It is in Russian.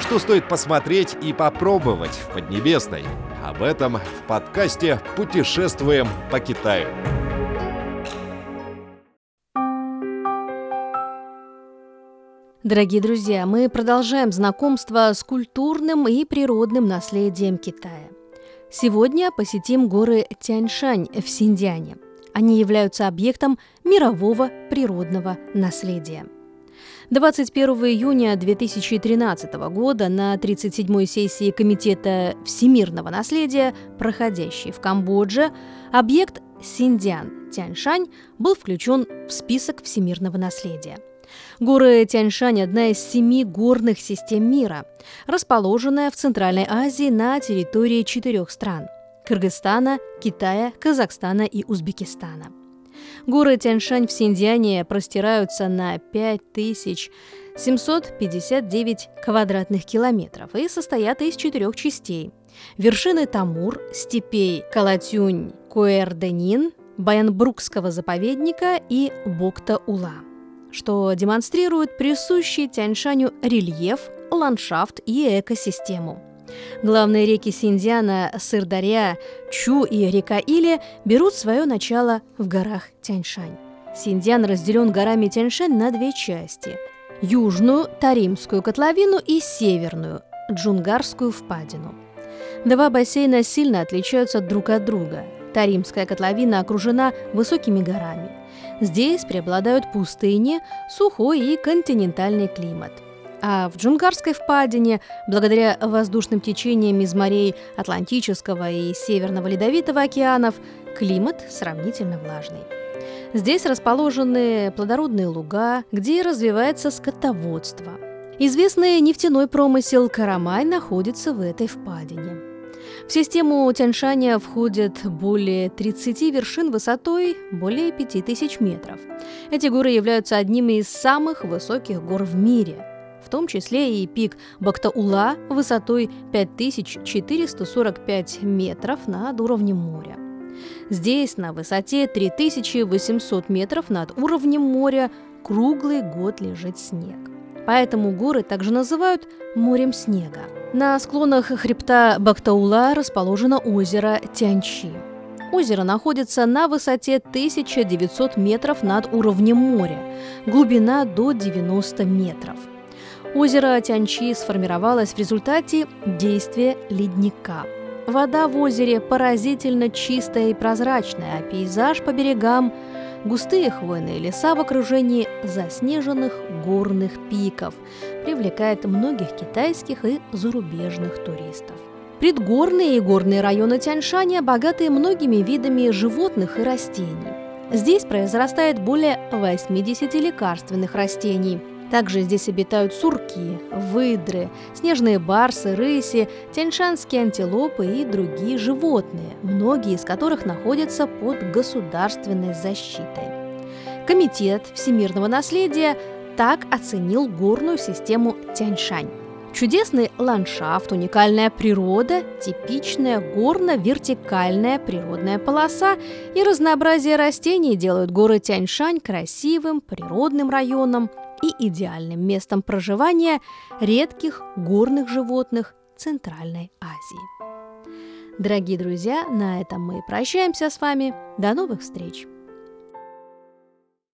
Что стоит посмотреть и попробовать в Поднебесной? Об этом в подкасте «Путешествуем по Китаю». Дорогие друзья, мы продолжаем знакомство с культурным и природным наследием Китая. Сегодня посетим горы Тяньшань в Синьцзяне. Они являются объектом мирового природного наследия. 21 июня 2013 года на 37-й сессии Комитета всемирного наследия, проходящей в Камбодже, объект Синьцзян Тяньшань был включен в список всемирного наследия – Горы Тяньшань – одна из семи горных систем мира, расположенная в Центральной Азии на территории четырех стран – Кыргызстана, Китая, Казахстана и Узбекистана. Горы Тяньшань в Синьцзяне простираются на 5759 квадратных километров и состоят из четырех частей. Вершины Тамур, степей Калатюнь, Куэрденин, Баянбрукского заповедника и Бокта-Ула – что демонстрирует присущий Тяньшаню рельеф, ландшафт и экосистему. Главные реки Синьцзяна, Сырдарья, Чу и река Или берут свое начало в горах Тяньшань. Синьцзян разделен горами Тяньшань на две части – южную Таримскую котловину и северную Джунгарскую впадину. Два бассейна сильно отличаются друг от друга. Таримская котловина окружена высокими горами – Здесь преобладают пустыни, сухой и континентальный климат. А в Джунгарской впадине, благодаря воздушным течениям из морей Атлантического и Северного Ледовитого океанов, климат сравнительно влажный. Здесь расположены плодородные луга, где развивается скотоводство. Известный нефтяной промысел Карамай находится в этой впадине. В систему Тяньшаня входят более 30 вершин высотой более 5000 метров. Эти горы являются одними из самых высоких гор в мире, в том числе и пик Бактаула высотой 5445 метров над уровнем моря. Здесь, на высоте 3800 метров над уровнем моря, круглый год лежит снег. Поэтому горы также называют морем снега. На склонах хребта Бактаула расположено озеро Тяньчи. Озеро находится на высоте 1900 метров над уровнем моря, глубина до 90 метров. Озеро Тяньчи сформировалось в результате действия ледника. Вода в озере поразительно чистая и прозрачная, а пейзаж по берегам – Густые хвойные леса в окружении заснеженных горных пиков привлекает многих китайских и зарубежных туристов. Предгорные и горные районы Тяньшаня богаты многими видами животных и растений. Здесь произрастает более 80 лекарственных растений – также здесь обитают сурки, выдры, снежные барсы, рыси, тяньшанские антилопы и другие животные, многие из которых находятся под государственной защитой. Комитет всемирного наследия так оценил горную систему Тяньшань. Чудесный ландшафт, уникальная природа, типичная горно-вертикальная природная полоса и разнообразие растений делают горы Тяньшань красивым природным районом, и идеальным местом проживания редких горных животных Центральной Азии. Дорогие друзья, на этом мы прощаемся с вами. До новых встреч!